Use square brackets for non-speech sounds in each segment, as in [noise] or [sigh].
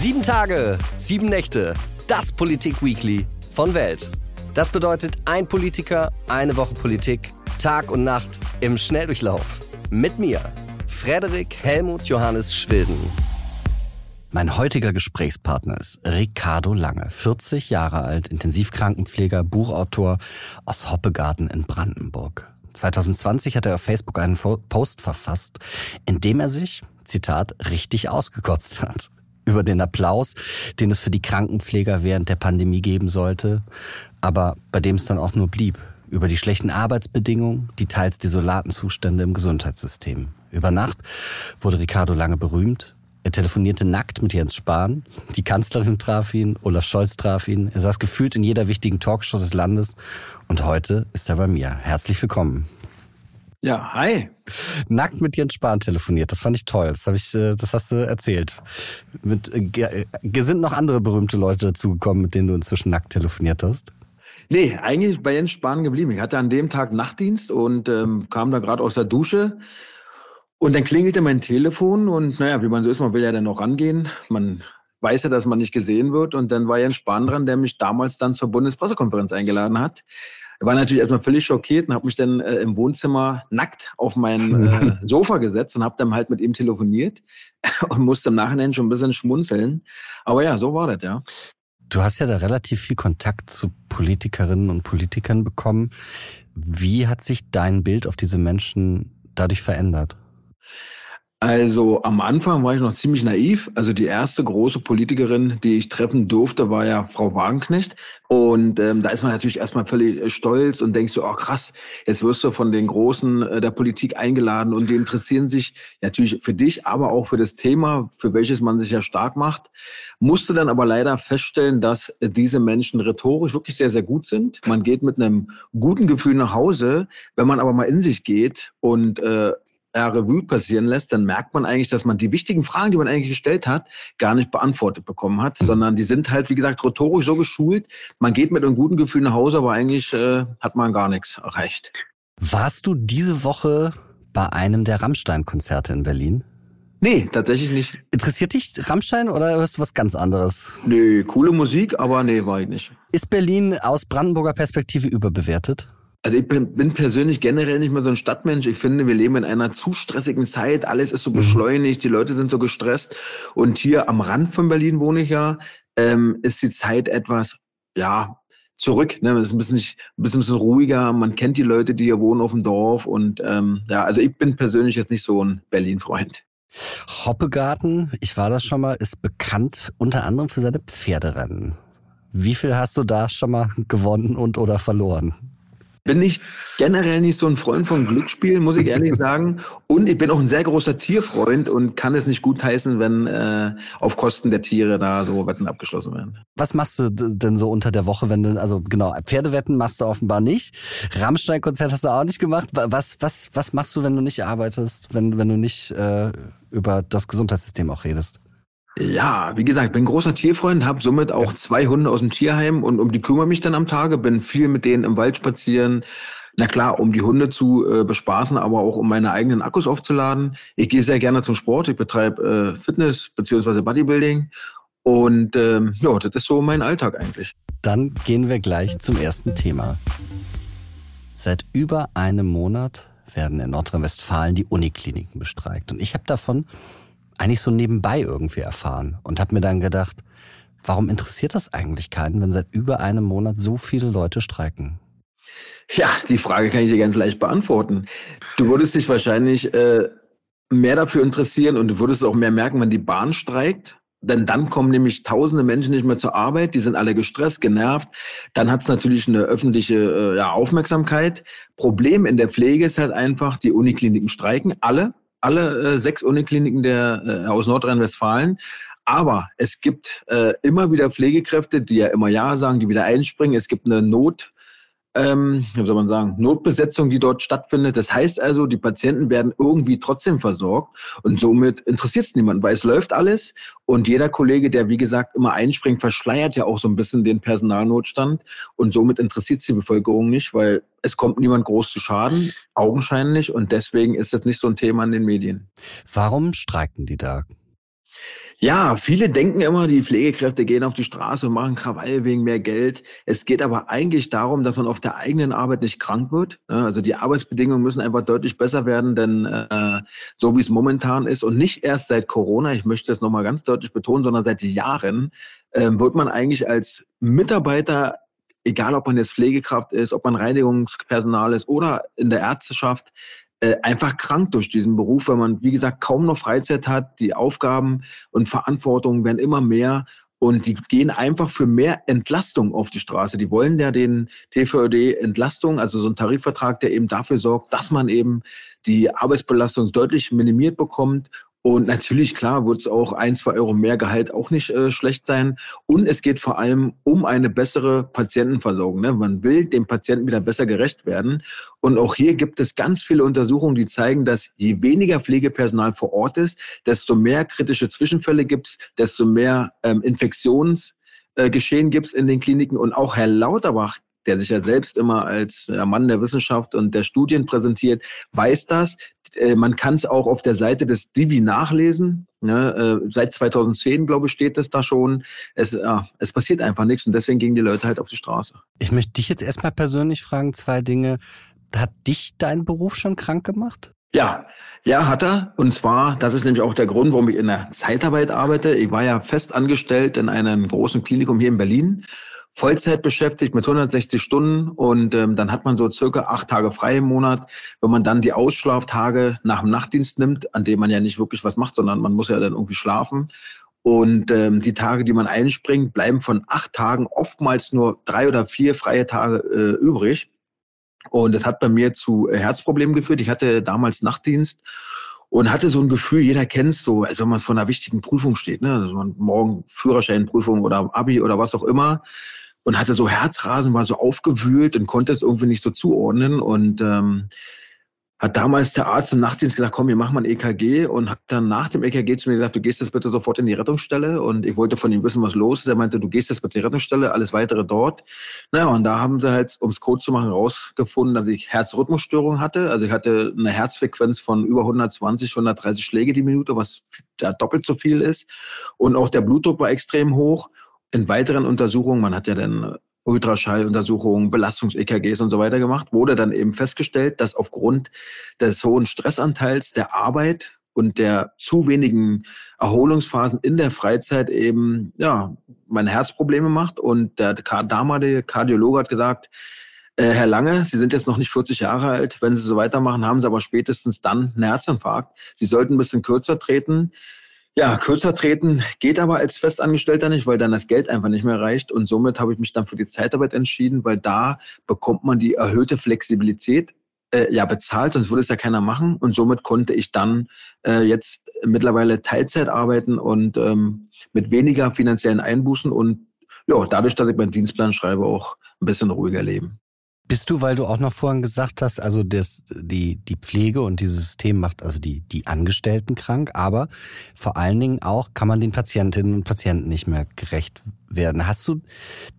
Sieben Tage, sieben Nächte, das Politik-Weekly von Welt. Das bedeutet ein Politiker, eine Woche Politik, Tag und Nacht im Schnelldurchlauf. Mit mir, Frederik Helmut Johannes Schwilden. Mein heutiger Gesprächspartner ist Ricardo Lange, 40 Jahre alt, Intensivkrankenpfleger, Buchautor aus Hoppegarten in Brandenburg. 2020 hat er auf Facebook einen Post verfasst, in dem er sich, Zitat, richtig ausgekotzt hat über den Applaus, den es für die Krankenpfleger während der Pandemie geben sollte, aber bei dem es dann auch nur blieb. Über die schlechten Arbeitsbedingungen, die teils desolaten Zustände im Gesundheitssystem. Über Nacht wurde Ricardo lange berühmt. Er telefonierte nackt mit Jens Spahn. Die Kanzlerin traf ihn, Olaf Scholz traf ihn. Er saß gefühlt in jeder wichtigen Talkshow des Landes. Und heute ist er bei mir. Herzlich willkommen. Ja, hi. Nackt mit Jens Spahn telefoniert. Das fand ich toll. Das habe ich, äh, das hast du erzählt. Mit, äh, sind noch andere berühmte Leute dazugekommen, mit denen du inzwischen nackt telefoniert hast? Nee, eigentlich bei Jens Spahn geblieben. Ich hatte an dem Tag Nachtdienst und ähm, kam da gerade aus der Dusche. Und dann klingelte mein Telefon und naja, wie man so ist, man will ja dann noch rangehen. Man weiß ja, dass man nicht gesehen wird. Und dann war Jens Spahn dran, der mich damals dann zur Bundespressekonferenz eingeladen hat. War natürlich erstmal völlig schockiert und habe mich dann äh, im Wohnzimmer nackt auf mein äh, [laughs] Sofa gesetzt und habe dann halt mit ihm telefoniert [laughs] und musste im Nachhinein schon ein bisschen schmunzeln. Aber ja, so war das, ja. Du hast ja da relativ viel Kontakt zu Politikerinnen und Politikern bekommen. Wie hat sich dein Bild auf diese Menschen dadurch verändert? Also am Anfang war ich noch ziemlich naiv. Also die erste große Politikerin, die ich treffen durfte, war ja Frau Wagenknecht. Und ähm, da ist man natürlich erstmal völlig äh, stolz und denkst so, oh krass, jetzt wirst du von den Großen äh, der Politik eingeladen und die interessieren sich natürlich für dich, aber auch für das Thema, für welches man sich ja stark macht. Musste dann aber leider feststellen, dass äh, diese Menschen rhetorisch wirklich sehr, sehr gut sind. Man geht mit einem guten Gefühl nach Hause. Wenn man aber mal in sich geht und äh, Revue passieren lässt, dann merkt man eigentlich, dass man die wichtigen Fragen, die man eigentlich gestellt hat, gar nicht beantwortet bekommen hat, mhm. sondern die sind halt, wie gesagt, rhetorisch so geschult. Man geht mit einem guten Gefühl nach Hause, aber eigentlich äh, hat man gar nichts erreicht. Warst du diese Woche bei einem der Rammstein-Konzerte in Berlin? Nee, tatsächlich nicht. Interessiert dich Rammstein oder hörst du was ganz anderes? Nee, coole Musik, aber nee, war ich nicht. Ist Berlin aus Brandenburger Perspektive überbewertet? Also ich bin, bin, persönlich generell nicht mehr so ein Stadtmensch. Ich finde, wir leben in einer zu stressigen Zeit. Alles ist so mhm. beschleunigt, die Leute sind so gestresst. Und hier am Rand von Berlin wohne ich ja, ähm, ist die Zeit etwas, ja, zurück. Ne? Es ist ein bisschen, ein bisschen, ein bisschen ruhiger. Man kennt die Leute, die hier wohnen auf dem Dorf. Und ähm, ja, also ich bin persönlich jetzt nicht so ein Berlin-Freund. Hoppegarten, ich war das schon mal, ist bekannt unter anderem für seine Pferderennen. Wie viel hast du da schon mal [laughs] gewonnen und oder verloren? Bin ich generell nicht so ein Freund von Glücksspielen, muss ich ehrlich sagen. Und ich bin auch ein sehr großer Tierfreund und kann es nicht gut heißen, wenn äh, auf Kosten der Tiere da so Wetten abgeschlossen werden. Was machst du denn so unter der Woche, wenn du, also genau, Pferdewetten machst du offenbar nicht. Rammstein-Konzert hast du auch nicht gemacht. Was, was, was machst du, wenn du nicht arbeitest, wenn, wenn du nicht äh, über das Gesundheitssystem auch redest? Ja, wie gesagt, bin großer Tierfreund, habe somit auch zwei Hunde aus dem Tierheim und um die kümmere mich dann am Tage, bin viel mit denen im Wald spazieren. Na klar, um die Hunde zu äh, bespaßen, aber auch um meine eigenen Akkus aufzuladen. Ich gehe sehr gerne zum Sport, ich betreibe äh, Fitness beziehungsweise Bodybuilding und ähm, ja, das ist so mein Alltag eigentlich. Dann gehen wir gleich zum ersten Thema. Seit über einem Monat werden in Nordrhein-Westfalen die Unikliniken bestreikt und ich habe davon eigentlich so nebenbei irgendwie erfahren und habe mir dann gedacht, warum interessiert das eigentlich keinen, wenn seit über einem Monat so viele Leute streiken? Ja, die Frage kann ich dir ganz leicht beantworten. Du würdest dich wahrscheinlich äh, mehr dafür interessieren und du würdest auch mehr merken, wenn die Bahn streikt. Denn dann kommen nämlich tausende Menschen nicht mehr zur Arbeit, die sind alle gestresst, genervt. Dann hat es natürlich eine öffentliche äh, ja, Aufmerksamkeit. Problem in der Pflege ist halt einfach, die Unikliniken streiken, alle alle äh, sechs Unikliniken der, äh, aus Nordrhein-Westfalen. Aber es gibt äh, immer wieder Pflegekräfte, die ja immer Ja sagen, die wieder einspringen. Es gibt eine Not, ähm, wie soll man sagen, Notbesetzung, die dort stattfindet. Das heißt also, die Patienten werden irgendwie trotzdem versorgt und somit interessiert es niemanden, weil es läuft alles und jeder Kollege, der wie gesagt immer einspringt, verschleiert ja auch so ein bisschen den Personalnotstand und somit interessiert es die Bevölkerung nicht, weil es kommt niemand groß zu Schaden, augenscheinlich und deswegen ist das nicht so ein Thema in den Medien. Warum streiken die da? Ja, viele denken immer, die Pflegekräfte gehen auf die Straße und machen Krawall wegen mehr Geld. Es geht aber eigentlich darum, dass man auf der eigenen Arbeit nicht krank wird. Also die Arbeitsbedingungen müssen einfach deutlich besser werden, denn äh, so wie es momentan ist und nicht erst seit Corona, ich möchte das nochmal ganz deutlich betonen, sondern seit Jahren äh, wird man eigentlich als Mitarbeiter egal ob man jetzt Pflegekraft ist, ob man Reinigungspersonal ist oder in der Ärzteschaft, äh, einfach krank durch diesen Beruf, weil man, wie gesagt, kaum noch Freizeit hat. Die Aufgaben und Verantwortungen werden immer mehr und die gehen einfach für mehr Entlastung auf die Straße. Die wollen ja den TVÖD Entlastung, also so ein Tarifvertrag, der eben dafür sorgt, dass man eben die Arbeitsbelastung deutlich minimiert bekommt und natürlich, klar, wird es auch ein, zwei Euro mehr Gehalt auch nicht äh, schlecht sein. Und es geht vor allem um eine bessere Patientenversorgung. Ne? Man will dem Patienten wieder besser gerecht werden. Und auch hier gibt es ganz viele Untersuchungen, die zeigen, dass je weniger Pflegepersonal vor Ort ist, desto mehr kritische Zwischenfälle gibt es, desto mehr ähm, Infektionsgeschehen äh, gibt es in den Kliniken. Und auch Herr Lauterbach der sich ja selbst immer als Mann der Wissenschaft und der Studien präsentiert, weiß das. Äh, man kann es auch auf der Seite des Divi nachlesen. Ne? Äh, seit 2010, glaube ich, steht es da schon. Es, ja, es passiert einfach nichts und deswegen gehen die Leute halt auf die Straße. Ich möchte dich jetzt erstmal persönlich fragen, zwei Dinge. Hat dich dein Beruf schon krank gemacht? Ja, ja, hat er. Und zwar, das ist nämlich auch der Grund, warum ich in der Zeitarbeit arbeite. Ich war ja fest angestellt in einem großen Klinikum hier in Berlin Vollzeit beschäftigt mit 160 Stunden und ähm, dann hat man so circa acht Tage frei im Monat. Wenn man dann die Ausschlaftage nach dem Nachtdienst nimmt, an dem man ja nicht wirklich was macht, sondern man muss ja dann irgendwie schlafen. Und ähm, die Tage, die man einspringt, bleiben von acht Tagen oftmals nur drei oder vier freie Tage äh, übrig. Und das hat bei mir zu äh, Herzproblemen geführt. Ich hatte damals Nachtdienst und hatte so ein Gefühl, jeder kennt es so, als wenn man vor einer wichtigen Prüfung steht, ne? Also man morgen Führerscheinprüfung oder Abi oder was auch immer und hatte so Herzrasen, war so aufgewühlt und konnte es irgendwie nicht so zuordnen und ähm, hat damals der Arzt im Nachtdienst gesagt, komm, wir machen mal ein EKG und hat dann nach dem EKG zu mir gesagt, du gehst jetzt bitte sofort in die Rettungsstelle und ich wollte von ihm wissen, was los ist. Er meinte, du gehst jetzt bitte in die Rettungsstelle, alles weitere dort. Naja, und da haben sie halt, ums Code zu machen, rausgefunden, dass ich Herzrhythmusstörung hatte. Also ich hatte eine Herzfrequenz von über 120, 130 Schläge die Minute, was doppelt so viel ist. Und auch der Blutdruck war extrem hoch. In weiteren Untersuchungen, man hat ja dann Ultraschalluntersuchungen, Belastungs-EKGs und so weiter gemacht, wurde dann eben festgestellt, dass aufgrund des hohen Stressanteils der Arbeit und der zu wenigen Erholungsphasen in der Freizeit eben, ja, meine Herzprobleme macht. Und der damalige Kardiologe hat gesagt, äh, Herr Lange, Sie sind jetzt noch nicht 40 Jahre alt. Wenn Sie so weitermachen, haben Sie aber spätestens dann einen Herzinfarkt. Sie sollten ein bisschen kürzer treten. Ja, kürzer treten geht aber als Festangestellter nicht, weil dann das Geld einfach nicht mehr reicht. Und somit habe ich mich dann für die Zeitarbeit entschieden, weil da bekommt man die erhöhte Flexibilität äh, ja bezahlt, sonst würde es ja keiner machen. Und somit konnte ich dann äh, jetzt mittlerweile Teilzeit arbeiten und ähm, mit weniger finanziellen Einbußen und ja, dadurch, dass ich meinen Dienstplan schreibe, auch ein bisschen ruhiger leben. Bist du, weil du auch noch vorhin gesagt hast, also das, die, die Pflege und dieses System macht also die, die Angestellten krank, aber vor allen Dingen auch kann man den Patientinnen und Patienten nicht mehr gerecht werden. Hast du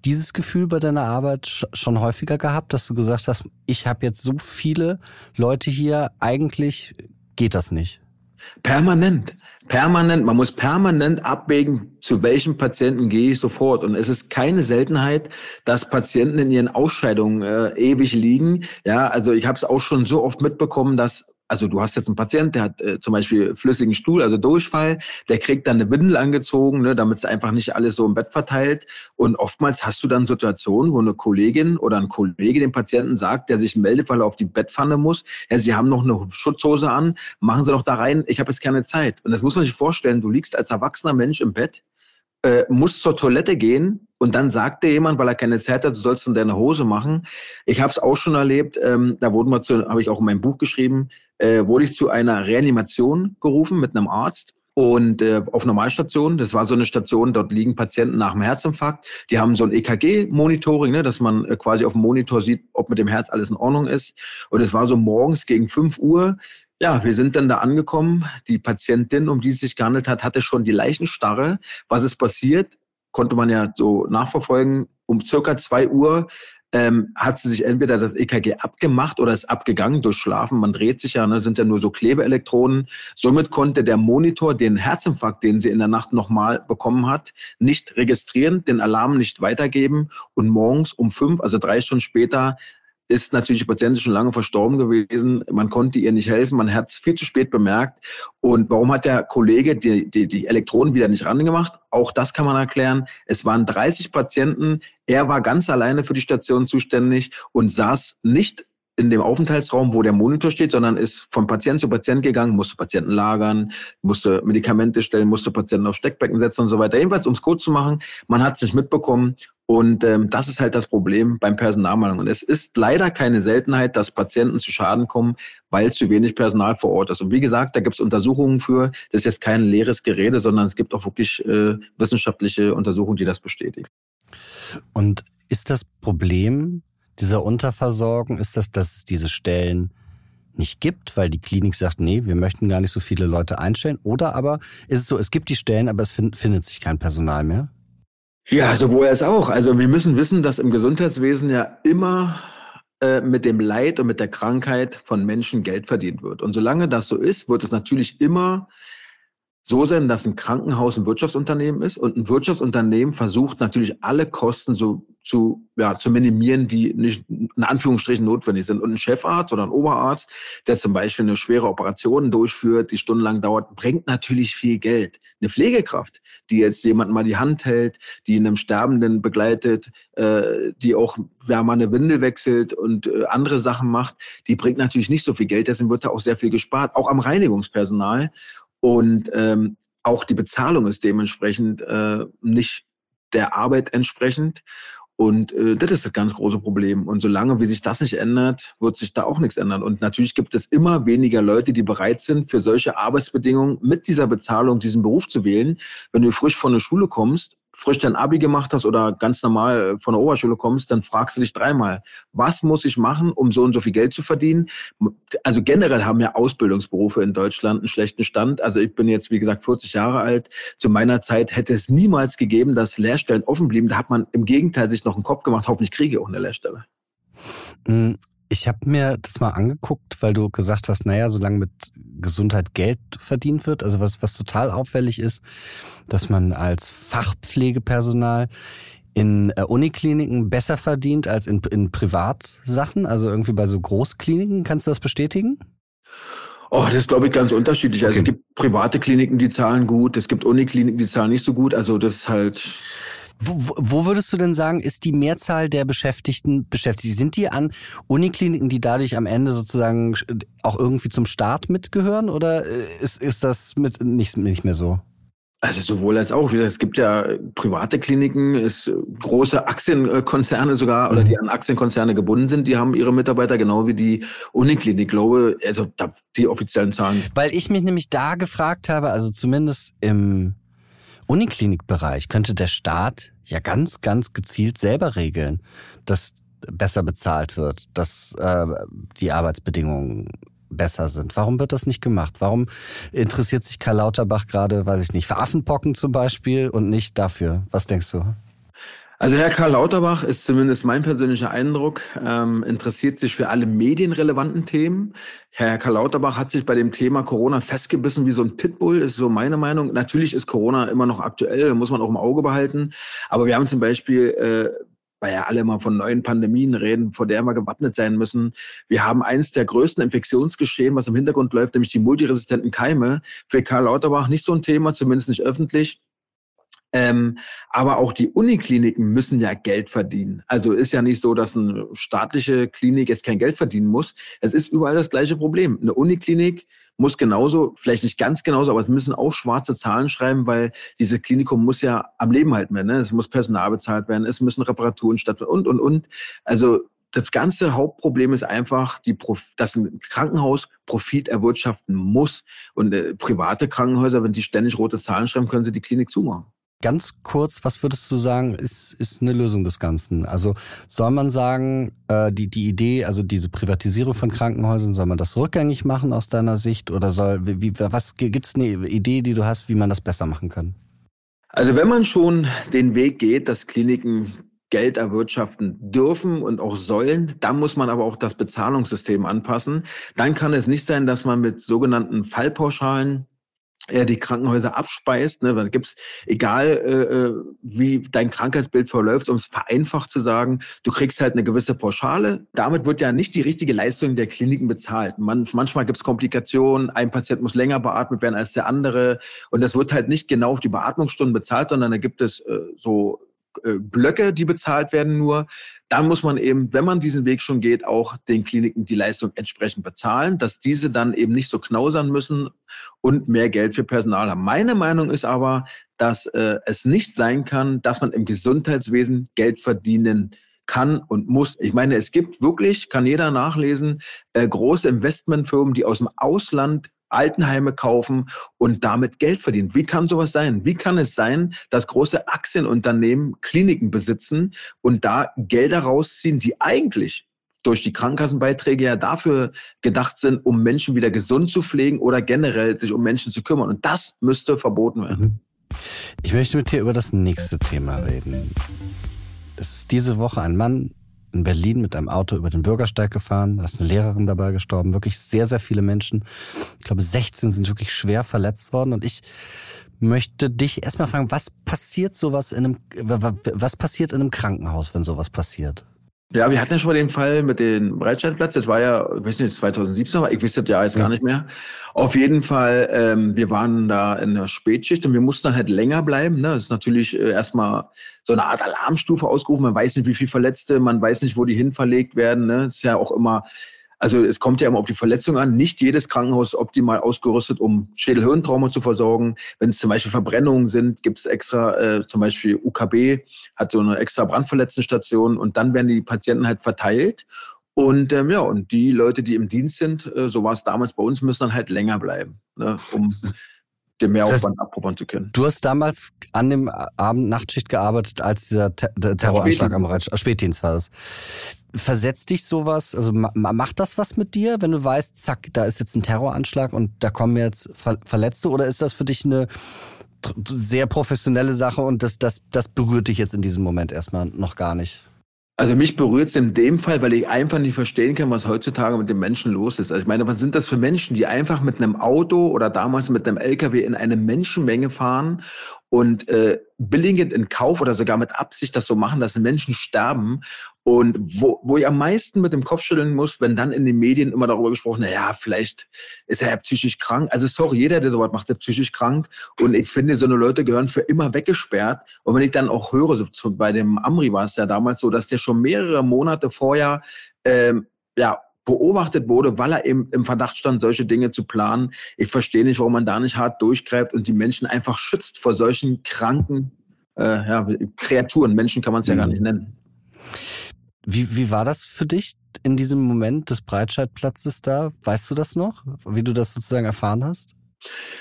dieses Gefühl bei deiner Arbeit schon häufiger gehabt, dass du gesagt hast, ich habe jetzt so viele Leute hier, eigentlich geht das nicht? Permanent. Permanent. Man muss permanent abwägen, zu welchem Patienten gehe ich sofort. Und es ist keine Seltenheit, dass Patienten in ihren Ausscheidungen äh, ewig liegen. Ja, also ich habe es auch schon so oft mitbekommen, dass also du hast jetzt einen Patient, der hat äh, zum Beispiel flüssigen Stuhl, also Durchfall, der kriegt dann eine Windel angezogen, ne, damit es einfach nicht alles so im Bett verteilt. Und oftmals hast du dann Situationen, wo eine Kollegin oder ein Kollege dem Patienten sagt, der sich meldet, weil er auf die Bettpfanne muss, ja, sie haben noch eine Schutzhose an, machen sie doch da rein, ich habe jetzt keine Zeit. Und das muss man sich vorstellen, du liegst als erwachsener Mensch im Bett, äh, musst zur Toilette gehen und dann sagt dir jemand, weil er keine Zeit hat, du sollst in deine Hose machen. Ich habe es auch schon erlebt, ähm, da wurden wir zu, habe ich auch in meinem Buch geschrieben, äh, wurde ich zu einer Reanimation gerufen mit einem Arzt und äh, auf Normalstation. Das war so eine Station, dort liegen Patienten nach dem Herzinfarkt. Die haben so ein EKG-Monitoring, ne, dass man äh, quasi auf dem Monitor sieht, ob mit dem Herz alles in Ordnung ist. Und es war so morgens gegen 5 Uhr. Ja, wir sind dann da angekommen. Die Patientin, um die es sich gehandelt hat, hatte schon die Leichenstarre. Was ist passiert? Konnte man ja so nachverfolgen. Um circa zwei Uhr ähm, hat sie sich entweder das EKG abgemacht oder ist abgegangen durch Schlafen. Man dreht sich ja, ne, sind ja nur so Klebeelektroden. Somit konnte der Monitor den Herzinfarkt, den sie in der Nacht nochmal bekommen hat, nicht registrieren, den Alarm nicht weitergeben und morgens um fünf, also drei Stunden später, ist natürlich die Patientin schon lange verstorben gewesen. Man konnte ihr nicht helfen. Man hat es viel zu spät bemerkt. Und warum hat der Kollege die, die, die Elektronen wieder nicht rangemacht? Auch das kann man erklären. Es waren 30 Patienten. Er war ganz alleine für die Station zuständig und saß nicht in dem Aufenthaltsraum, wo der Monitor steht, sondern ist von Patient zu Patient gegangen, musste Patienten lagern, musste Medikamente stellen, musste Patienten auf Steckbecken setzen und so weiter. Jedenfalls, um es kurz zu machen, man hat es nicht mitbekommen. Und ähm, das ist halt das Problem beim Personalmangel. Und es ist leider keine Seltenheit, dass Patienten zu Schaden kommen, weil zu wenig Personal vor Ort ist. Und wie gesagt, da gibt es Untersuchungen für. Das ist jetzt kein leeres Gerede, sondern es gibt auch wirklich äh, wissenschaftliche Untersuchungen, die das bestätigen. Und ist das Problem dieser Unterversorgung, ist das, dass es diese Stellen nicht gibt, weil die Klinik sagt, nee, wir möchten gar nicht so viele Leute einstellen? Oder aber ist es so, es gibt die Stellen, aber es findet sich kein Personal mehr? Ja, sowohl als auch. Also wir müssen wissen, dass im Gesundheitswesen ja immer äh, mit dem Leid und mit der Krankheit von Menschen Geld verdient wird. Und solange das so ist, wird es natürlich immer so sein, dass ein Krankenhaus ein Wirtschaftsunternehmen ist und ein Wirtschaftsunternehmen versucht natürlich alle Kosten so zu, ja, zu minimieren, die nicht in Anführungsstrichen notwendig sind. Und ein Chefarzt oder ein Oberarzt, der zum Beispiel eine schwere Operation durchführt, die stundenlang dauert, bringt natürlich viel Geld. Eine Pflegekraft, die jetzt jemand mal die Hand hält, die einem Sterbenden begleitet, äh, die auch ja, mal eine Windel wechselt und äh, andere Sachen macht, die bringt natürlich nicht so viel Geld. Deswegen wird da auch sehr viel gespart, auch am Reinigungspersonal. Und ähm, auch die Bezahlung ist dementsprechend äh, nicht der Arbeit entsprechend. Und äh, das ist das ganz große Problem. Und solange wie sich das nicht ändert, wird sich da auch nichts ändern. Und natürlich gibt es immer weniger Leute, die bereit sind, für solche Arbeitsbedingungen mit dieser Bezahlung diesen Beruf zu wählen. Wenn du frisch von der Schule kommst frisch dein Abi gemacht hast oder ganz normal von der Oberschule kommst, dann fragst du dich dreimal, was muss ich machen, um so und so viel Geld zu verdienen? Also generell haben ja Ausbildungsberufe in Deutschland einen schlechten Stand. Also ich bin jetzt, wie gesagt, 40 Jahre alt. Zu meiner Zeit hätte es niemals gegeben, dass Lehrstellen offen blieben. Da hat man im Gegenteil sich noch einen Kopf gemacht, hoffentlich kriege ich auch eine Lehrstelle. Ich habe mir das mal angeguckt, weil du gesagt hast, naja, solange mit Gesundheit Geld verdient wird, also was, was total auffällig ist, dass man als Fachpflegepersonal in äh, Unikliniken besser verdient als in, in Privatsachen, also irgendwie bei so Großkliniken. Kannst du das bestätigen? Oh, das ist, glaube ich, ganz unterschiedlich. Also okay. es gibt private Kliniken, die zahlen gut, es gibt Unikliniken, die zahlen nicht so gut. Also das ist halt wo, wo würdest du denn sagen, ist die Mehrzahl der Beschäftigten beschäftigt? Sind die an Unikliniken, die dadurch am Ende sozusagen auch irgendwie zum Staat mitgehören oder äh, ist, ist das mit nicht, nicht mehr so? Also sowohl als auch. Wie gesagt, es gibt ja private Kliniken, es große Aktienkonzerne sogar oder die mhm. an Aktienkonzerne gebunden sind, die haben ihre Mitarbeiter genau wie die Uniklinik. Ich glaube, also die offiziellen Zahlen. Weil ich mich nämlich da gefragt habe, also zumindest im Uniklinikbereich könnte der Staat ja ganz, ganz gezielt selber regeln, dass besser bezahlt wird, dass äh, die Arbeitsbedingungen besser sind. Warum wird das nicht gemacht? Warum interessiert sich Karl Lauterbach gerade, weiß ich nicht, für Affenpocken zum Beispiel und nicht dafür? Was denkst du? Also Herr Karl Lauterbach ist zumindest mein persönlicher Eindruck, ähm, interessiert sich für alle medienrelevanten Themen. Herr Karl Lauterbach hat sich bei dem Thema Corona festgebissen wie so ein Pitbull, ist so meine Meinung. Natürlich ist Corona immer noch aktuell, muss man auch im Auge behalten. Aber wir haben zum Beispiel äh, weil ja alle mal von neuen Pandemien reden, vor der wir gewappnet sein müssen. Wir haben eins der größten Infektionsgeschehen, was im Hintergrund läuft, nämlich die multiresistenten Keime. Für Karl Lauterbach nicht so ein Thema, zumindest nicht öffentlich. Ähm, aber auch die Unikliniken müssen ja Geld verdienen. Also ist ja nicht so, dass eine staatliche Klinik jetzt kein Geld verdienen muss. Es ist überall das gleiche Problem. Eine Uniklinik muss genauso, vielleicht nicht ganz genauso, aber es müssen auch schwarze Zahlen schreiben, weil diese Klinikum muss ja am Leben halten werden. Ne? Es muss Personal bezahlt werden, es müssen Reparaturen stattfinden und, und, und. Also das ganze Hauptproblem ist einfach, die dass ein Krankenhaus Profit erwirtschaften muss. Und äh, private Krankenhäuser, wenn die ständig rote Zahlen schreiben, können sie die Klinik zumachen. Ganz kurz, was würdest du sagen, ist, ist eine Lösung des Ganzen? Also soll man sagen, äh, die, die Idee, also diese Privatisierung von Krankenhäusern, soll man das rückgängig machen aus deiner Sicht? Oder soll, wie, was gibt es eine Idee, die du hast, wie man das besser machen kann? Also wenn man schon den Weg geht, dass Kliniken Geld erwirtschaften dürfen und auch sollen. Da muss man aber auch das Bezahlungssystem anpassen. Dann kann es nicht sein, dass man mit sogenannten Fallpauschalen er die Krankenhäuser abspeist. Ne? Da gibt's, egal äh, äh, wie dein Krankheitsbild verläuft, um es vereinfacht zu sagen, du kriegst halt eine gewisse Pauschale. Damit wird ja nicht die richtige Leistung der Kliniken bezahlt. Man, manchmal gibt's Komplikationen, ein Patient muss länger beatmet werden als der andere. Und das wird halt nicht genau auf die Beatmungsstunden bezahlt, sondern da gibt es äh, so Blöcke, die bezahlt werden nur. Dann muss man eben, wenn man diesen Weg schon geht, auch den Kliniken die Leistung entsprechend bezahlen, dass diese dann eben nicht so knausern müssen und mehr Geld für Personal haben. Meine Meinung ist aber, dass äh, es nicht sein kann, dass man im Gesundheitswesen Geld verdienen kann und muss. Ich meine, es gibt wirklich, kann jeder nachlesen, äh, große Investmentfirmen, die aus dem Ausland Altenheime kaufen und damit Geld verdienen. Wie kann sowas sein? Wie kann es sein, dass große Aktienunternehmen Kliniken besitzen und da Gelder rausziehen, die eigentlich durch die Krankenkassenbeiträge ja dafür gedacht sind, um Menschen wieder gesund zu pflegen oder generell sich um Menschen zu kümmern. Und das müsste verboten werden. Mhm. Ich möchte mit dir über das nächste Thema reden. Es ist diese Woche ein Mann in Berlin mit einem Auto über den Bürgersteig gefahren. Da ist eine Lehrerin dabei gestorben. Wirklich sehr, sehr viele Menschen. Ich glaube, 16 sind wirklich schwer verletzt worden. Und ich möchte dich erstmal fragen, was passiert sowas in einem, was passiert in einem Krankenhaus, wenn sowas passiert? Ja, wir hatten ja schon mal den Fall mit dem Breitscheidplatz. Das war ja, ich weiß nicht, 2017, aber ich weiß das ja jetzt gar nicht mehr. Auf jeden Fall, ähm, wir waren da in der Spätschicht und wir mussten halt länger bleiben. Ne? Das ist natürlich äh, erstmal so eine Art Alarmstufe ausgerufen. Man weiß nicht, wie viele Verletzte, man weiß nicht, wo die hin verlegt werden. Ne? Das ist ja auch immer also es kommt ja immer auf die Verletzung an. Nicht jedes Krankenhaus ist optimal ausgerüstet, um Schädelhirntrauma zu versorgen. Wenn es zum Beispiel Verbrennungen sind, gibt es extra, äh, zum Beispiel UKB hat so eine extra Brandverletztenstation und dann werden die Patienten halt verteilt. Und ähm, ja, und die Leute, die im Dienst sind, äh, so war es damals bei uns, müssen dann halt länger bleiben, ne, um [laughs] den Mehraufwand das abpuffern zu können. Du hast damals an dem Abend Nachtschicht gearbeitet, als dieser Ter Terroranschlag am Bereich, Spätdienst war das versetzt dich sowas, also macht das was mit dir, wenn du weißt, zack, da ist jetzt ein Terroranschlag und da kommen jetzt Verletzte oder ist das für dich eine sehr professionelle Sache und das, das, das berührt dich jetzt in diesem Moment erstmal noch gar nicht? Also mich berührt es in dem Fall, weil ich einfach nicht verstehen kann, was heutzutage mit den Menschen los ist. Also ich meine, was sind das für Menschen, die einfach mit einem Auto oder damals mit einem LKW in eine Menschenmenge fahren und äh, billigend in Kauf oder sogar mit Absicht das so machen, dass Menschen sterben. Und wo, wo ich am meisten mit dem Kopf schütteln muss, wenn dann in den Medien immer darüber gesprochen, na ja, vielleicht ist er ja psychisch krank. Also sorry, jeder, der sowas macht, ist psychisch krank. Und ich finde, so eine Leute gehören für immer weggesperrt. Und wenn ich dann auch höre, so bei dem Amri war es ja damals so, dass der schon mehrere Monate vorher ähm, ja, beobachtet wurde, weil er eben im Verdacht stand, solche Dinge zu planen. Ich verstehe nicht, warum man da nicht hart durchgreift und die Menschen einfach schützt vor solchen kranken äh, ja, Kreaturen. Menschen kann man es ja gar nicht nennen. Wie, wie war das für dich in diesem Moment des Breitscheidplatzes da? Weißt du das noch, wie du das sozusagen erfahren hast?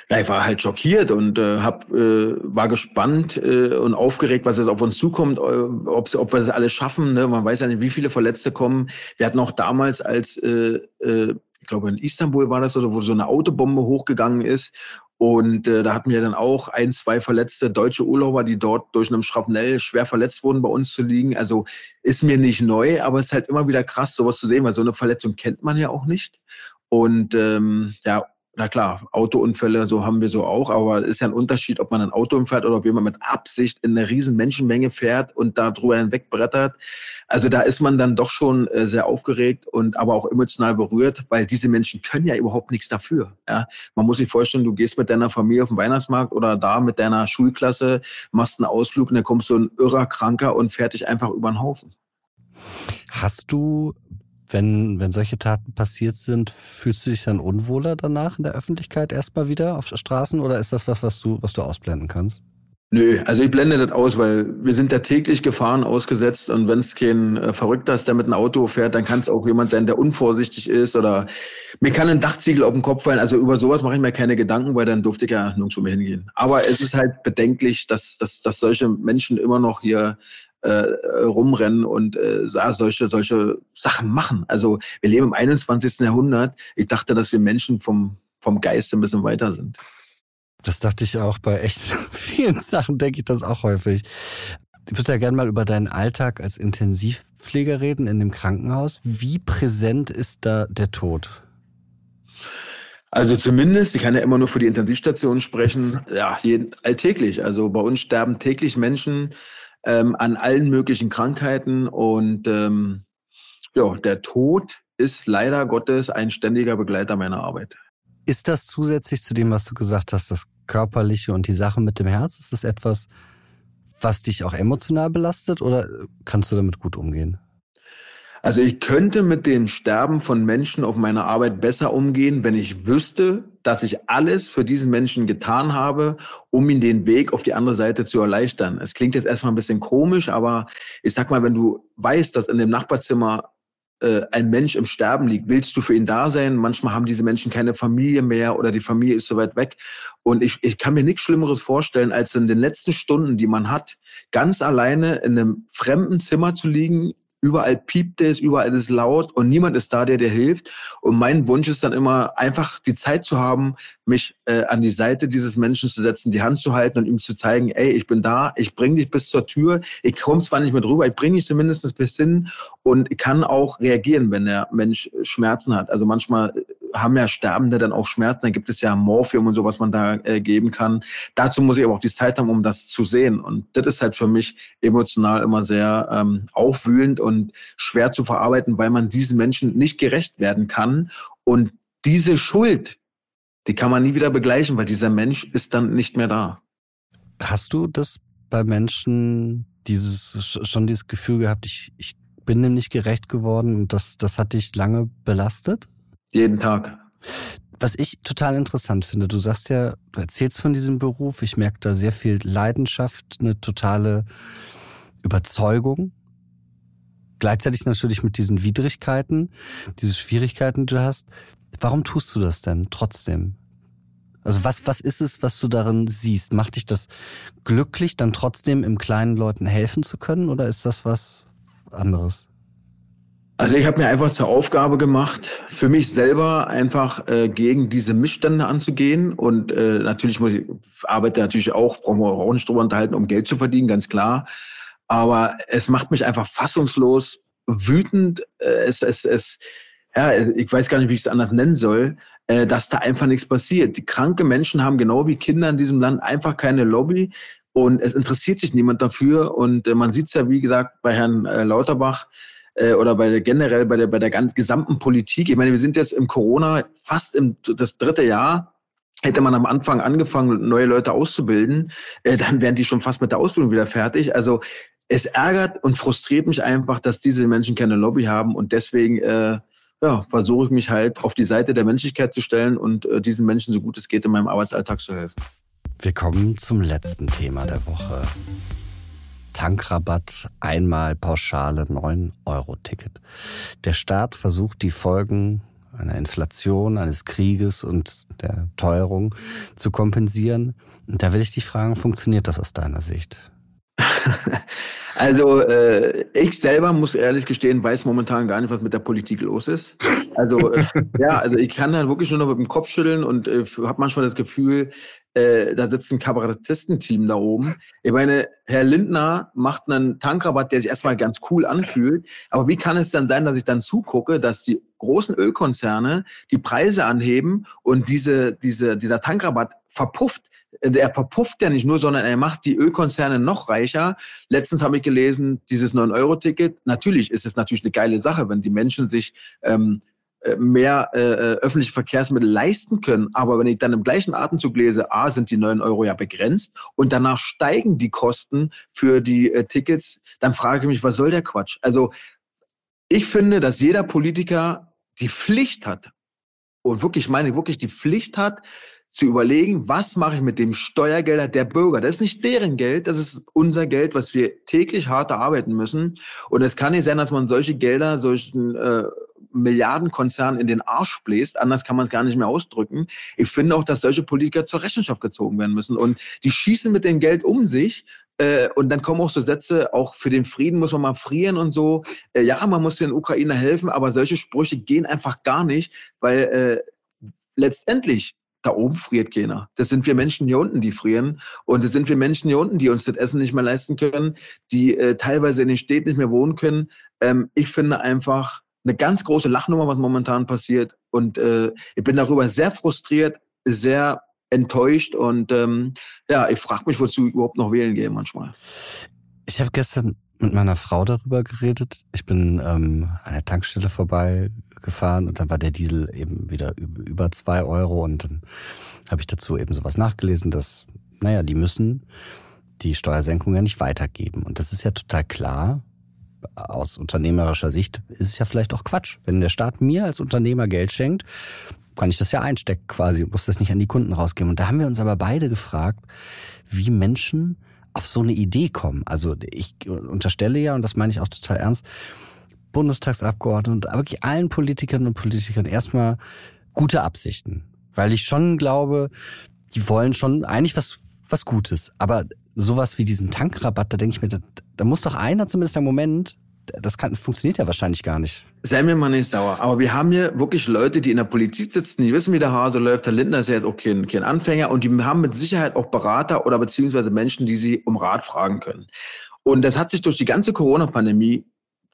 Ja, ich war halt schockiert und äh, hab, äh, war gespannt äh, und aufgeregt, was jetzt auf uns zukommt, äh, ob wir das alles schaffen. Ne? Man weiß ja nicht, wie viele Verletzte kommen. Wir hatten auch damals, als äh, äh, ich glaube in Istanbul war das oder wo so eine Autobombe hochgegangen ist. Und äh, da hatten wir dann auch ein, zwei verletzte deutsche Urlauber, die dort durch einen Schrapnell schwer verletzt wurden, bei uns zu liegen. Also ist mir nicht neu, aber es ist halt immer wieder krass, sowas zu sehen, weil so eine Verletzung kennt man ja auch nicht. Und ähm, ja, na klar, Autounfälle, so haben wir so auch, aber es ist ja ein Unterschied, ob man ein Auto fährt oder ob jemand mit Absicht in eine riesen Menschenmenge fährt und da drüber hinwegbrettert. Also da ist man dann doch schon äh, sehr aufgeregt und aber auch emotional berührt, weil diese Menschen können ja überhaupt nichts dafür. Ja? Man muss sich vorstellen, du gehst mit deiner Familie auf den Weihnachtsmarkt oder da mit deiner Schulklasse, machst einen Ausflug und dann kommst du ein irrer Kranker und fährt dich einfach über den Haufen. Hast du wenn, wenn solche Taten passiert sind, fühlst du dich dann unwohler danach in der Öffentlichkeit erstmal wieder auf Straßen oder ist das was, was du, was du ausblenden kannst? Nö, also ich blende das aus, weil wir sind ja täglich Gefahren ausgesetzt und wenn es kein äh, Verrückter ist, der mit einem Auto fährt, dann kann es auch jemand sein, der unvorsichtig ist oder mir kann ein Dachziegel auf den Kopf fallen. Also über sowas mache ich mir keine Gedanken, weil dann durfte ich ja nirgendwo mehr hingehen. Aber es ist halt bedenklich, dass, dass, dass solche Menschen immer noch hier äh, rumrennen und äh, solche, solche Sachen machen. Also wir leben im 21. Jahrhundert. Ich dachte, dass wir Menschen vom, vom Geist ein bisschen weiter sind. Das dachte ich auch bei echt [laughs] vielen Sachen, denke ich das auch häufig. Ich würde ja gerne mal über deinen Alltag als Intensivpfleger reden in dem Krankenhaus. Wie präsent ist da der Tod? Also zumindest, ich kann ja immer nur für die Intensivstation sprechen, ja, alltäglich. Also bei uns sterben täglich Menschen ähm, an allen möglichen Krankheiten und ähm, ja, der Tod ist leider Gottes ein ständiger Begleiter meiner Arbeit. Ist das zusätzlich zu dem, was du gesagt hast, das Körperliche und die Sache mit dem Herz, ist das etwas, was dich auch emotional belastet oder kannst du damit gut umgehen? Also ich könnte mit dem Sterben von Menschen auf meiner Arbeit besser umgehen, wenn ich wüsste, dass ich alles für diesen Menschen getan habe, um ihn den Weg auf die andere Seite zu erleichtern. Es klingt jetzt erstmal ein bisschen komisch, aber ich sag mal, wenn du weißt, dass in dem Nachbarzimmer äh, ein Mensch im Sterben liegt, willst du für ihn da sein? Manchmal haben diese Menschen keine Familie mehr oder die Familie ist so weit weg. Und ich, ich kann mir nichts Schlimmeres vorstellen, als in den letzten Stunden, die man hat, ganz alleine in einem fremden Zimmer zu liegen, Überall piept es, überall ist laut und niemand ist da, der dir hilft. Und mein Wunsch ist dann immer, einfach die Zeit zu haben, mich äh, an die Seite dieses Menschen zu setzen, die Hand zu halten und ihm zu zeigen, ey, ich bin da, ich bringe dich bis zur Tür, ich komme zwar nicht mit rüber, ich bringe dich zumindest bis hin und kann auch reagieren, wenn der Mensch Schmerzen hat. Also manchmal haben ja Sterbende dann auch Schmerzen. Da gibt es ja Morphium und so, was man da äh, geben kann. Dazu muss ich aber auch die Zeit haben, um das zu sehen. Und das ist halt für mich emotional immer sehr ähm, aufwühlend und schwer zu verarbeiten, weil man diesen Menschen nicht gerecht werden kann. Und diese Schuld, die kann man nie wieder begleichen, weil dieser Mensch ist dann nicht mehr da. Hast du das bei Menschen dieses schon dieses Gefühl gehabt, ich, ich bin dem nicht gerecht geworden und das, das hat dich lange belastet? Jeden Tag. Was ich total interessant finde, du sagst ja, du erzählst von diesem Beruf, ich merke da sehr viel Leidenschaft, eine totale Überzeugung. Gleichzeitig natürlich mit diesen Widrigkeiten, diese Schwierigkeiten, die du hast. Warum tust du das denn trotzdem? Also was, was ist es, was du darin siehst? Macht dich das glücklich, dann trotzdem im kleinen Leuten helfen zu können oder ist das was anderes? Also ich habe mir einfach zur Aufgabe gemacht, für mich selber einfach äh, gegen diese Missstände anzugehen. Und äh, natürlich muss ich, arbeite natürlich auch, brauchen wir auch nicht drüber unterhalten, um Geld zu verdienen, ganz klar. Aber es macht mich einfach fassungslos, wütend. Äh, es, es, es, ja, ich weiß gar nicht, wie ich es anders nennen soll, äh, dass da einfach nichts passiert. Die kranke Menschen haben genau wie Kinder in diesem Land einfach keine Lobby. Und es interessiert sich niemand dafür. Und äh, man sieht es ja, wie gesagt, bei Herrn äh, Lauterbach, äh, oder bei der, generell bei der, bei der ganz gesamten Politik. Ich meine, wir sind jetzt im Corona fast im das dritte Jahr. Hätte man am Anfang angefangen, neue Leute auszubilden, äh, dann wären die schon fast mit der Ausbildung wieder fertig. Also es ärgert und frustriert mich einfach, dass diese Menschen keine Lobby haben und deswegen äh, ja, versuche ich mich halt auf die Seite der Menschlichkeit zu stellen und äh, diesen Menschen so gut es geht in meinem Arbeitsalltag zu helfen. Wir kommen zum letzten Thema der Woche. Tankrabatt, einmal Pauschale 9-Euro-Ticket. Der Staat versucht die Folgen einer Inflation, eines Krieges und der Teuerung zu kompensieren. Da will ich dich fragen, funktioniert das aus deiner Sicht? [laughs] Also äh, ich selber muss ehrlich gestehen, weiß momentan gar nicht, was mit der Politik los ist. Also äh, ja, also ich kann da wirklich nur noch mit dem Kopf schütteln und äh, habe manchmal das Gefühl, äh, da sitzt ein Kabarettistenteam da oben. Ich meine, Herr Lindner macht einen Tankrabatt, der sich erstmal ganz cool anfühlt. Aber wie kann es dann sein, dass ich dann zugucke, dass die großen Ölkonzerne die Preise anheben und diese, diese, dieser Tankrabatt verpufft? Er verpufft ja nicht nur, sondern er macht die Ölkonzerne noch reicher. Letztens habe ich gelesen, dieses 9-Euro-Ticket, natürlich ist es natürlich eine geile Sache, wenn die Menschen sich ähm, äh, mehr äh, äh, öffentliche Verkehrsmittel leisten können. Aber wenn ich dann im gleichen Atemzug lese, A, sind die 9 Euro ja begrenzt und danach steigen die Kosten für die äh, Tickets, dann frage ich mich, was soll der Quatsch? Also ich finde, dass jeder Politiker die Pflicht hat, und wirklich meine, wirklich die Pflicht hat, zu überlegen, was mache ich mit dem Steuergelder der Bürger. Das ist nicht deren Geld, das ist unser Geld, was wir täglich hart erarbeiten müssen. Und es kann nicht sein, dass man solche Gelder solchen äh, Milliardenkonzernen in den Arsch bläst. Anders kann man es gar nicht mehr ausdrücken. Ich finde auch, dass solche Politiker zur Rechenschaft gezogen werden müssen. Und die schießen mit dem Geld um sich. Äh, und dann kommen auch so Sätze, auch für den Frieden muss man mal frieren und so. Äh, ja, man muss den Ukrainer helfen, aber solche Sprüche gehen einfach gar nicht, weil äh, letztendlich da oben friert keiner. Das sind wir Menschen hier unten, die frieren. Und das sind wir Menschen hier unten, die uns das Essen nicht mehr leisten können, die äh, teilweise in den Städten nicht mehr wohnen können. Ähm, ich finde einfach eine ganz große Lachnummer, was momentan passiert. Und äh, ich bin darüber sehr frustriert, sehr enttäuscht und ähm, ja, ich frage mich, wozu ich überhaupt noch wählen gehe manchmal. Ich habe gestern mit meiner Frau darüber geredet. Ich bin ähm, an der Tankstelle vorbeigefahren und dann war der Diesel eben wieder über zwei Euro und dann habe ich dazu eben sowas nachgelesen, dass, naja, die müssen die Steuersenkung ja nicht weitergeben. Und das ist ja total klar. Aus unternehmerischer Sicht ist es ja vielleicht auch Quatsch. Wenn der Staat mir als Unternehmer Geld schenkt, kann ich das ja einstecken quasi und muss das nicht an die Kunden rausgeben. Und da haben wir uns aber beide gefragt, wie Menschen auf so eine Idee kommen. Also ich unterstelle ja, und das meine ich auch total ernst, Bundestagsabgeordneten und wirklich allen Politikern und Politikern erstmal gute Absichten. Weil ich schon glaube, die wollen schon eigentlich was, was Gutes. Aber sowas wie diesen Tankrabatt, da denke ich mir, da, da muss doch einer zumindest im Moment das kann, funktioniert ja wahrscheinlich gar nicht. Sei mir mal nicht sauer. Aber wir haben hier wirklich Leute, die in der Politik sitzen, die wissen, wie der Hase läuft. Der Lindner ist ja jetzt auch kein, kein Anfänger und die haben mit Sicherheit auch Berater oder beziehungsweise Menschen, die sie um Rat fragen können. Und das hat sich durch die ganze Corona-Pandemie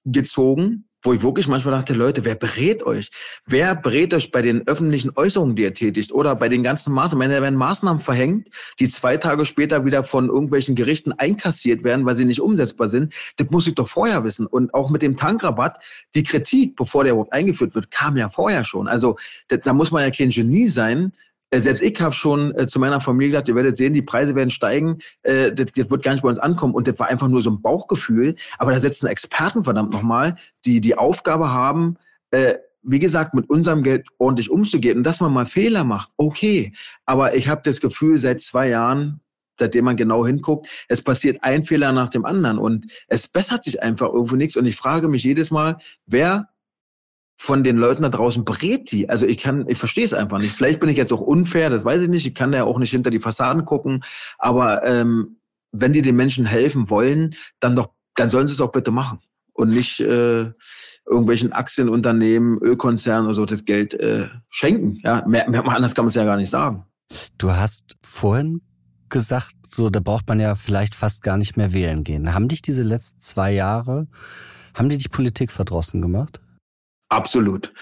gezogen wo ich wirklich manchmal dachte, Leute, wer berät euch? Wer berät euch bei den öffentlichen Äußerungen, die ihr tätigt oder bei den ganzen Maßnahmen? Wenn er werden Maßnahmen verhängt, die zwei Tage später wieder von irgendwelchen Gerichten einkassiert werden, weil sie nicht umsetzbar sind, das muss ich doch vorher wissen. Und auch mit dem Tankrabatt, die Kritik, bevor der überhaupt eingeführt wird, kam ja vorher schon. Also da muss man ja kein Genie sein, selbst ich habe schon äh, zu meiner Familie gesagt, ihr werdet sehen, die Preise werden steigen, äh, das, das, wird gar nicht bei uns ankommen. Und das war einfach nur so ein Bauchgefühl. Aber da setzen Experten verdammt nochmal, die die Aufgabe haben, äh, wie gesagt, mit unserem Geld ordentlich umzugehen. Und dass man mal Fehler macht, okay. Aber ich habe das Gefühl, seit zwei Jahren, seitdem man genau hinguckt, es passiert ein Fehler nach dem anderen und es bessert sich einfach irgendwo nichts. Und ich frage mich jedes Mal, wer von den Leuten da draußen berät die? Also ich kann, ich verstehe es einfach nicht. Vielleicht bin ich jetzt auch unfair, das weiß ich nicht. Ich kann ja auch nicht hinter die Fassaden gucken. Aber ähm, wenn die den Menschen helfen wollen, dann doch, dann sollen sie es auch bitte machen und nicht äh, irgendwelchen Aktienunternehmen, Ölkonzernen oder so das Geld äh, schenken. Ja, mehr, mehr anders kann man es ja gar nicht sagen. Du hast vorhin gesagt, so da braucht man ja vielleicht fast gar nicht mehr wählen gehen. Haben dich diese letzten zwei Jahre, haben die dich Politik verdrossen gemacht? Absolut.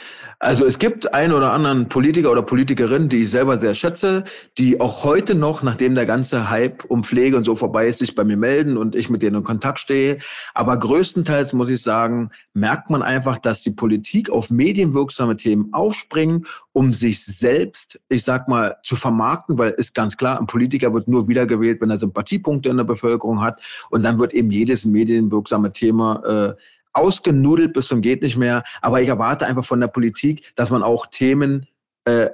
Also es gibt einen oder anderen Politiker oder Politikerin, die ich selber sehr schätze, die auch heute noch, nachdem der ganze Hype um Pflege und so vorbei ist, sich bei mir melden und ich mit denen in Kontakt stehe. Aber größtenteils muss ich sagen, merkt man einfach, dass die Politik auf medienwirksame Themen aufspringen, um sich selbst, ich sag mal, zu vermarkten, weil ist ganz klar, ein Politiker wird nur wiedergewählt, wenn er Sympathiepunkte in der Bevölkerung hat. Und dann wird eben jedes medienwirksame Thema äh, ausgenudelt bis zum geht nicht mehr. Aber ich erwarte einfach von der Politik, dass man auch Themen äh,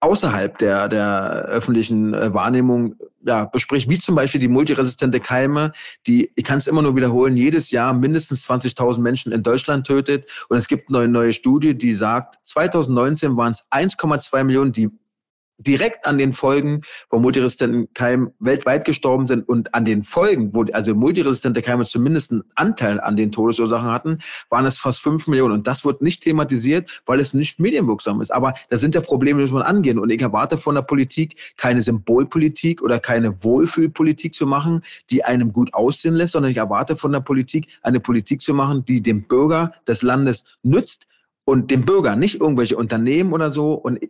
außerhalb der, der öffentlichen äh, Wahrnehmung ja, bespricht, wie zum Beispiel die multiresistente Keime, die, ich kann es immer nur wiederholen, jedes Jahr mindestens 20.000 Menschen in Deutschland tötet. Und es gibt eine neue Studie, die sagt, 2019 waren es 1,2 Millionen, die direkt an den Folgen von multiresistenten Keimen weltweit gestorben sind und an den Folgen, wo also multiresistente Keime zumindest einen Anteil an den Todesursachen hatten, waren es fast fünf Millionen. Und das wird nicht thematisiert, weil es nicht medienwirksam ist. Aber das sind ja Probleme, die muss man angehen. Und ich erwarte von der Politik keine Symbolpolitik oder keine Wohlfühlpolitik zu machen, die einem gut aussehen lässt, sondern ich erwarte von der Politik eine Politik zu machen, die dem Bürger des Landes nützt und dem Bürger, nicht irgendwelche Unternehmen oder so. Und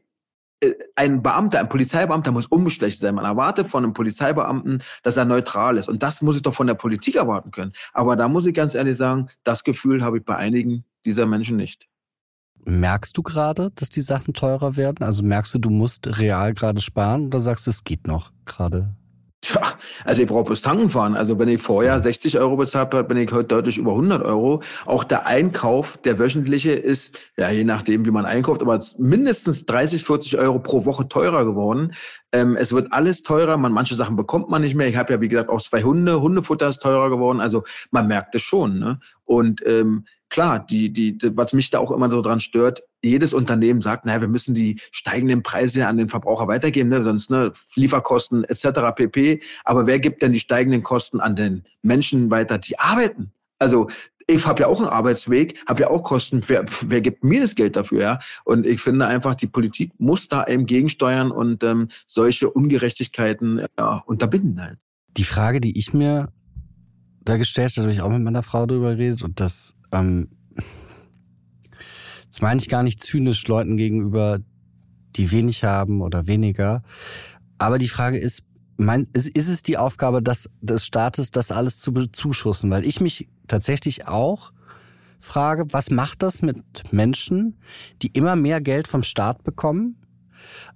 ein Beamter, ein Polizeibeamter muss unbestechlich sein. Man erwartet von einem Polizeibeamten, dass er neutral ist. Und das muss ich doch von der Politik erwarten können. Aber da muss ich ganz ehrlich sagen, das Gefühl habe ich bei einigen dieser Menschen nicht. Merkst du gerade, dass die Sachen teurer werden? Also merkst du, du musst real gerade sparen oder sagst du, es geht noch gerade? Tja, also ich brauche bloß tanken fahren. Also wenn ich vorher 60 Euro bezahlt habe, bin ich heute deutlich über 100 Euro. Auch der Einkauf, der wöchentliche, ist, ja je nachdem, wie man einkauft, aber mindestens 30, 40 Euro pro Woche teurer geworden. Ähm, es wird alles teurer. Man, manche Sachen bekommt man nicht mehr. Ich habe ja, wie gesagt, auch zwei Hunde. Hundefutter ist teurer geworden. Also man merkt es schon. Ne? Und ähm, klar, die, die, was mich da auch immer so dran stört, jedes Unternehmen sagt, naja, wir müssen die steigenden Preise an den Verbraucher weitergeben, ne? sonst ne, Lieferkosten etc. pp. Aber wer gibt denn die steigenden Kosten an den Menschen weiter, die arbeiten? Also ich habe ja auch einen Arbeitsweg, habe ja auch Kosten. Wer, wer gibt mir das Geld dafür? Ja? Und ich finde einfach, die Politik muss da eben gegensteuern und ähm, solche Ungerechtigkeiten ja, unterbinden halt. Die Frage, die ich mir da gestellt habe, habe ich auch mit meiner Frau darüber geredet und das, ähm, das meine ich gar nicht zynisch Leuten gegenüber, die wenig haben oder weniger. Aber die Frage ist, mein, ist, ist es die Aufgabe des, des Staates, das alles zu bezuschussen? Weil ich mich tatsächlich auch frage, was macht das mit Menschen, die immer mehr Geld vom Staat bekommen?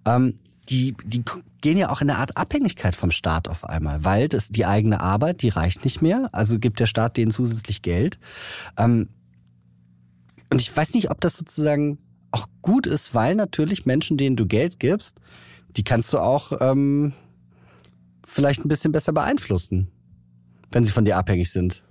Ähm, die, die gehen ja auch in eine Art Abhängigkeit vom Staat auf einmal, weil das die eigene Arbeit, die reicht nicht mehr, also gibt der Staat denen zusätzlich Geld. Ähm, und ich weiß nicht, ob das sozusagen auch gut ist, weil natürlich Menschen, denen du Geld gibst, die kannst du auch ähm, vielleicht ein bisschen besser beeinflussen, wenn sie von dir abhängig sind.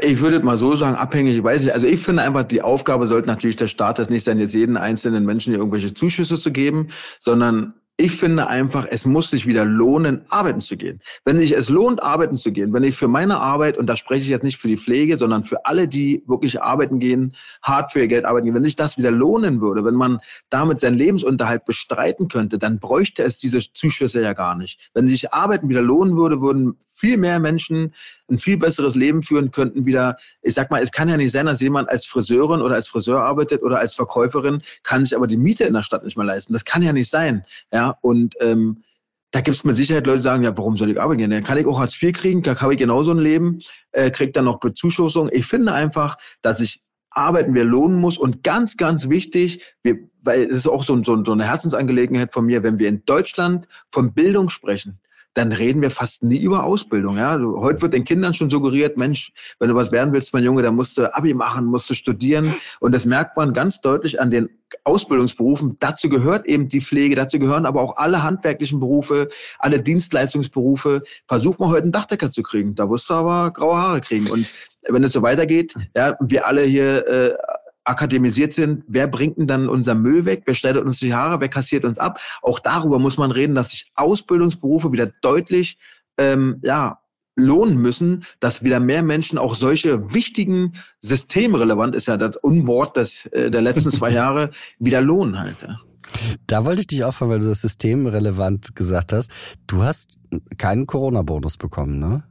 Ich würde mal so sagen, abhängig, ich weiß nicht. Also ich finde einfach, die Aufgabe sollte natürlich der Staat das nicht sein, jetzt jeden einzelnen Menschen irgendwelche Zuschüsse zu geben, sondern ich finde einfach, es muss sich wieder lohnen, arbeiten zu gehen. Wenn sich es lohnt, arbeiten zu gehen, wenn ich für meine Arbeit, und da spreche ich jetzt nicht für die Pflege, sondern für alle, die wirklich arbeiten gehen, hart für ihr Geld arbeiten gehen, wenn sich das wieder lohnen würde, wenn man damit seinen Lebensunterhalt bestreiten könnte, dann bräuchte es diese Zuschüsse ja gar nicht. Wenn sich Arbeiten wieder lohnen würde, würden viel mehr Menschen ein viel besseres Leben führen könnten wieder. Ich sag mal, es kann ja nicht sein, dass jemand als Friseurin oder als Friseur arbeitet oder als Verkäuferin, kann sich aber die Miete in der Stadt nicht mehr leisten. Das kann ja nicht sein. Ja, und ähm, da gibt es mit Sicherheit Leute, die sagen, ja, warum soll ich arbeiten gehen? Dann kann ich auch Hartz IV kriegen, da habe ich genauso ein Leben, äh, kriege dann noch Bezuschussung. Ich finde einfach, dass ich arbeiten wir lohnen muss und ganz, ganz wichtig, wir, weil es ist auch so, so, so eine Herzensangelegenheit von mir, wenn wir in Deutschland von Bildung sprechen, dann reden wir fast nie über Ausbildung. Ja? Heute wird den Kindern schon suggeriert, Mensch, wenn du was werden willst, mein Junge, dann musst du Abi machen, musst du studieren. Und das merkt man ganz deutlich an den Ausbildungsberufen. Dazu gehört eben die Pflege, dazu gehören aber auch alle handwerklichen Berufe, alle Dienstleistungsberufe. Versuch mal heute einen Dachdecker zu kriegen. Da wirst du aber graue Haare kriegen. Und wenn es so weitergeht, ja, wir alle hier äh, akademisiert sind, wer bringt denn dann unser Müll weg, wer schneidet uns die Haare, wer kassiert uns ab. Auch darüber muss man reden, dass sich Ausbildungsberufe wieder deutlich ähm, ja, lohnen müssen, dass wieder mehr Menschen auch solche wichtigen systemrelevant ist ja das Unwort des, äh, der letzten zwei [laughs] Jahre wieder lohnen halt. Ja. Da wollte ich dich auch fragen, weil du das systemrelevant gesagt hast. Du hast keinen Corona-Bonus bekommen, ne?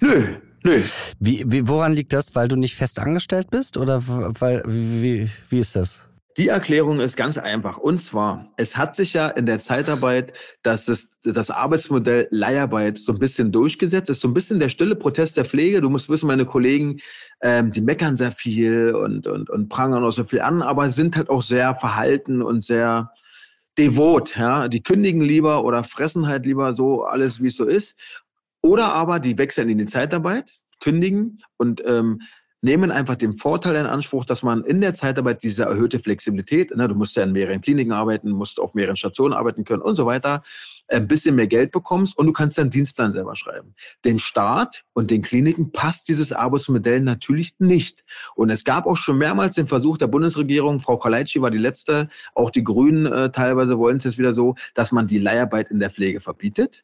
Nö, Nö. Wie, wie, woran liegt das? Weil du nicht fest angestellt bist oder weil, wie, wie ist das? Die Erklärung ist ganz einfach. Und zwar, es hat sich ja in der Zeitarbeit das, das, das Arbeitsmodell Leiharbeit so ein bisschen durchgesetzt. Es ist so ein bisschen der stille Protest der Pflege. Du musst wissen, meine Kollegen, ähm, die meckern sehr viel und, und, und prangern auch so viel an, aber sind halt auch sehr verhalten und sehr devot. Ja? Die kündigen lieber oder fressen halt lieber so alles, wie es so ist. Oder aber die wechseln in die Zeitarbeit, kündigen und ähm, nehmen einfach den Vorteil in Anspruch, dass man in der Zeitarbeit diese erhöhte Flexibilität, ne, du musst ja in mehreren Kliniken arbeiten, musst auf mehreren Stationen arbeiten können und so weiter, ein bisschen mehr Geld bekommst und du kannst deinen Dienstplan selber schreiben. Den Staat und den Kliniken passt dieses Arbeitsmodell natürlich nicht. Und es gab auch schon mehrmals den Versuch der Bundesregierung, Frau Kaleitschi war die letzte, auch die Grünen äh, teilweise wollen es jetzt wieder so, dass man die Leiharbeit in der Pflege verbietet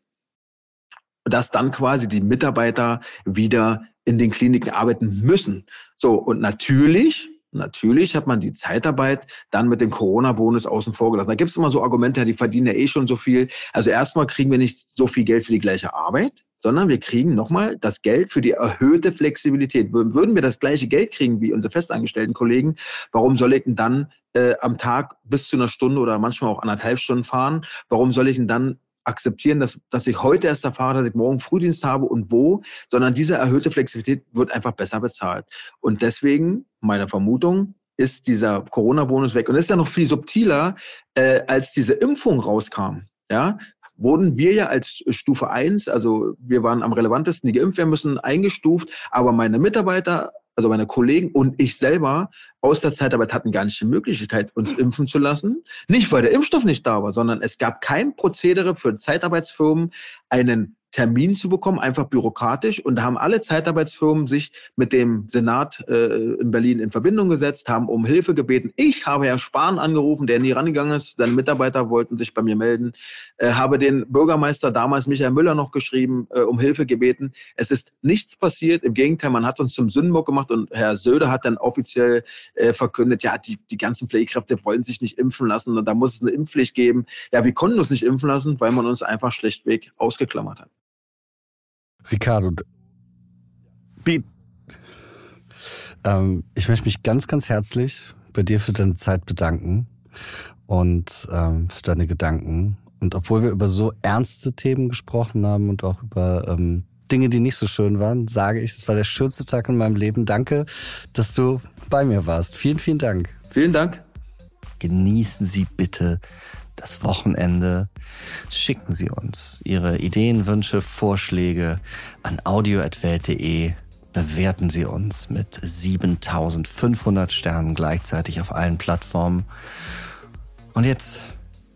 dass dann quasi die Mitarbeiter wieder in den Kliniken arbeiten müssen. So, und natürlich, natürlich hat man die Zeitarbeit dann mit dem Corona-Bonus außen vor gelassen. Da gibt es immer so Argumente, die verdienen ja eh schon so viel. Also erstmal kriegen wir nicht so viel Geld für die gleiche Arbeit, sondern wir kriegen nochmal das Geld für die erhöhte Flexibilität. Würden wir das gleiche Geld kriegen wie unsere festangestellten Kollegen, warum soll ich denn dann äh, am Tag bis zu einer Stunde oder manchmal auch anderthalb Stunden fahren? Warum soll ich denn dann akzeptieren, dass, dass ich heute erst erfahre, dass ich morgen Frühdienst habe und wo, sondern diese erhöhte Flexibilität wird einfach besser bezahlt. Und deswegen, meine Vermutung, ist dieser Corona-Bonus weg. Und ist ja noch viel subtiler, äh, als diese Impfung rauskam. Ja, wurden wir ja als Stufe 1, also wir waren am relevantesten, die geimpft werden müssen, eingestuft, aber meine Mitarbeiter also meine Kollegen und ich selber aus der Zeitarbeit hatten gar nicht die Möglichkeit, uns impfen zu lassen. Nicht, weil der Impfstoff nicht da war, sondern es gab kein Prozedere für Zeitarbeitsfirmen, einen Termin zu bekommen, einfach bürokratisch. Und da haben alle Zeitarbeitsfirmen sich mit dem Senat äh, in Berlin in Verbindung gesetzt, haben um Hilfe gebeten. Ich habe Herr Spahn angerufen, der nie rangegangen ist. Seine Mitarbeiter wollten sich bei mir melden. Äh, habe den Bürgermeister damals Michael Müller noch geschrieben, äh, um Hilfe gebeten. Es ist nichts passiert. Im Gegenteil, man hat uns zum Sündenbock gemacht und Herr Söder hat dann offiziell äh, verkündet, ja, die, die ganzen Pflegekräfte wollen sich nicht impfen lassen und da muss es eine Impfpflicht geben. Ja, wir konnten uns nicht impfen lassen, weil man uns einfach schlechtweg ausgeklammert hat. Ricardo, ähm, ich möchte mich ganz, ganz herzlich bei dir für deine Zeit bedanken und ähm, für deine Gedanken. Und obwohl wir über so ernste Themen gesprochen haben und auch über ähm, Dinge, die nicht so schön waren, sage ich, es war der schönste Tag in meinem Leben. Danke, dass du bei mir warst. Vielen, vielen Dank. Vielen Dank. Genießen Sie bitte das Wochenende. Schicken Sie uns Ihre Ideen, Wünsche, Vorschläge an audio.welt.de. Bewerten Sie uns mit 7500 Sternen gleichzeitig auf allen Plattformen. Und jetzt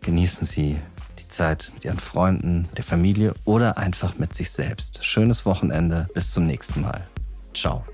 genießen Sie die Zeit mit Ihren Freunden, der Familie oder einfach mit sich selbst. Schönes Wochenende. Bis zum nächsten Mal. Ciao.